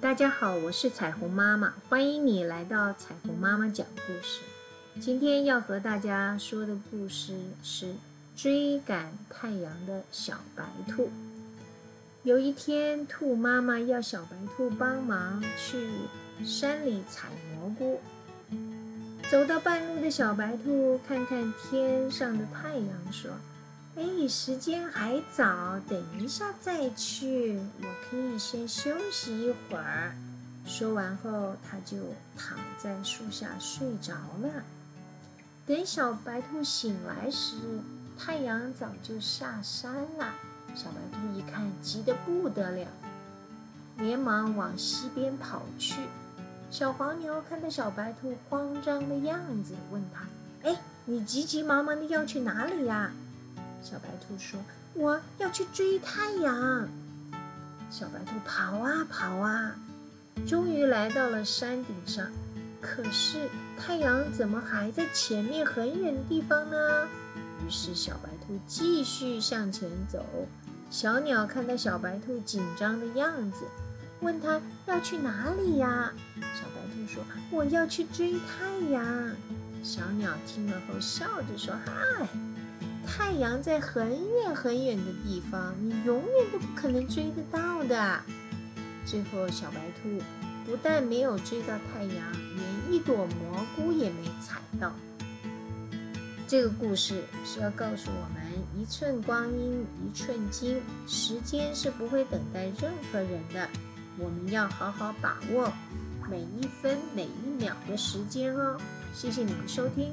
大家好，我是彩虹妈妈，欢迎你来到彩虹妈妈讲故事。今天要和大家说的故事是追赶太阳的小白兔。有一天，兔妈妈要小白兔帮忙去山里采蘑菇。走到半路的小白兔看看天上的太阳，说。哎，时间还早，等一下再去。先休息一会儿。说完后，他就躺在树下睡着了。等小白兔醒来时，太阳早就下山了。小白兔一看，急得不得了，连忙往西边跑去。小黄牛看到小白兔慌张的样子，问他：“哎，你急急忙忙的要去哪里呀？”小白兔说：“我要去追太阳。”小白兔跑啊跑啊，终于来到了山顶上。可是太阳怎么还在前面很远的地方呢？于是小白兔继续向前走。小鸟看到小白兔紧张的样子，问他要去哪里呀？小白兔说：“我要去追太阳。”小鸟听了后笑着说：“嗨。”太阳在很远很远的地方，你永远都不可能追得到的。最后，小白兔不但没有追到太阳，连一朵蘑菇也没采到。这个故事是要告诉我们：一寸光阴一寸金，时间是不会等待任何人的。我们要好好把握每一分每一秒的时间哦。谢谢你们收听。